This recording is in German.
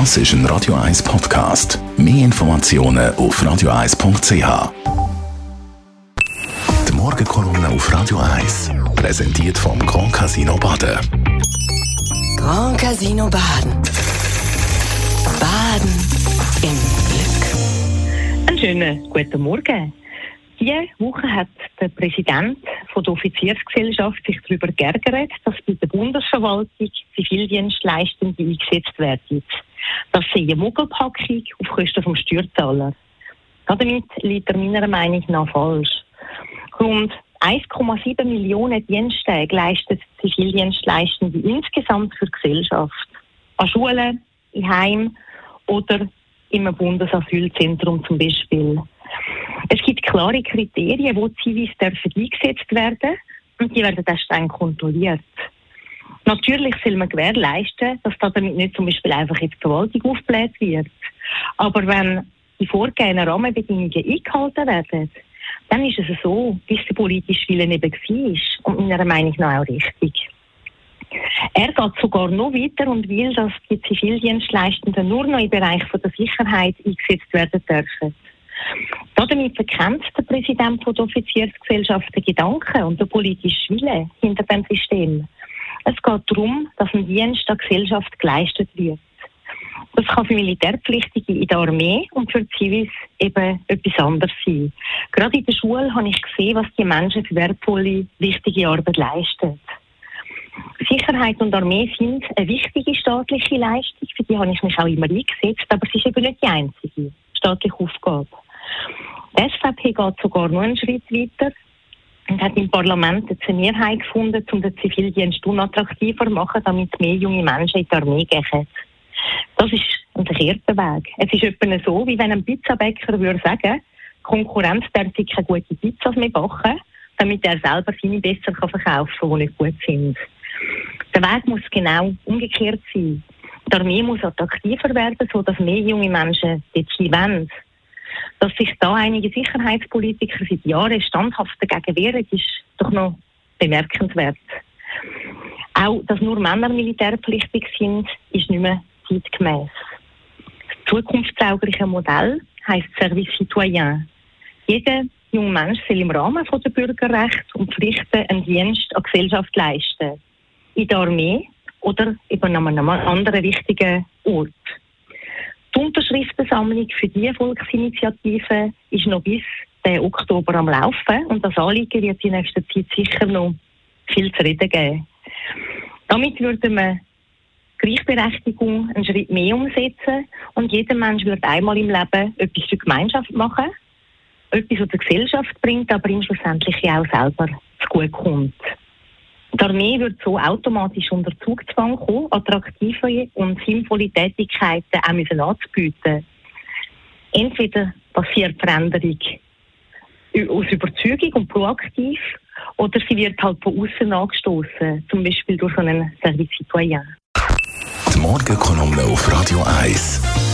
Das ist ein Radio 1 Podcast. Mehr Informationen auf radio1.ch. Die Morgenkolumne auf Radio 1 präsentiert vom Grand Casino Baden. Grand Casino Baden. Baden im Glück. Einen schönen guten Morgen. Diese Woche hat der Präsident von der Offiziersgesellschaft sich darüber geärgert, dass bei der Bundesverwaltung Zivildienstleistende eingesetzt werden. Das sei eine Muggelpackung auf Kosten vom Steuerzahler. Damit liegt er meiner Meinung nach falsch. Rund 1,7 Millionen Diensttage leistet Zivildienstleistende insgesamt für die Gesellschaft. An Schulen, in Heim oder im Bundesasylzentrum zum Beispiel. Es gibt klare Kriterien, wo Zivis eingesetzt werden und die werden dann streng kontrolliert. Natürlich soll man gewährleisten, dass damit nicht zum Beispiel einfach in die Verwaltung aufgebläht wird. Aber wenn die vorgegebenen Rahmenbedingungen eingehalten werden, dann ist es so, wie es der politische Wille eben war und meiner Meinung nach auch richtig. Er geht sogar noch weiter und will, dass die Zivildienstleistenden nur noch im Bereich der Sicherheit eingesetzt werden dürfen. Damit verkennt der Präsident der Offiziersgesellschaft den Gedanken und den politischen Wille hinter dem System. Es geht darum, dass ein Dienst der Gesellschaft geleistet wird. Das kann für Militärpflichtige in der Armee und für Zivis eben etwas anderes sein. Gerade in der Schule habe ich gesehen, was die Menschen für wertvolle, wichtige Arbeit leisten. Sicherheit und Armee sind eine wichtige staatliche Leistung, für die habe ich mich auch immer eingesetzt, aber es ist eben nicht die einzige staatliche Aufgabe. Die SVP geht sogar noch einen Schritt weiter und hat im Parlament eine Mehrheit gefunden, um den Zivildienst unattraktiver zu machen, damit mehr junge Menschen in die Armee gehen. Das ist ein verkehrter Weg. Es ist etwa so, wie wenn ein Pizzabäcker würde sagen, Konkurrenz darf keine gute Pizzas mehr backen, damit er selber seine besser verkaufen kann, die nicht gut sind. Der Weg muss genau umgekehrt sein. Die Armee muss attraktiver werden, sodass mehr junge Menschen dort wollen. Dass sich da einige Sicherheitspolitiker seit Jahren standhaft dagegen wehren, ist doch noch bemerkenswert. Auch, dass nur Männer militärpflichtig sind, ist nicht mehr zeitgemäß. Das zukunftstaugliche Modell heisst Service Citoyen. Jeder junge Mensch soll im Rahmen der Bürgerrechte und Pflichten einen Dienst an die Gesellschaft leisten. In der Armee oder eben an einem anderen wichtigen Ort. Die Unterschriftensammlung für diese Volksinitiative ist noch bis den Oktober am Laufen und das Anliegen wird in nächster Zeit sicher noch viel zu reden geben. Damit würden wir Gleichberechtigung einen Schritt mehr umsetzen und jeder Mensch wird einmal im Leben etwas für die Gemeinschaft machen, etwas, was der Gesellschaft bringt, aber ihm schlussendlich auch selber zu gut kommt. Die Armee wird so automatisch unter Zugzwang kommen, attraktive und sinnvolle Tätigkeiten auch anzubieten. Entweder passiert Veränderung aus Überzeugung und proaktiv, oder sie wird halt von außen angestoßen, zum Beispiel durch einen Service Citoyen. Die Morgenkolumne auf Radio 1.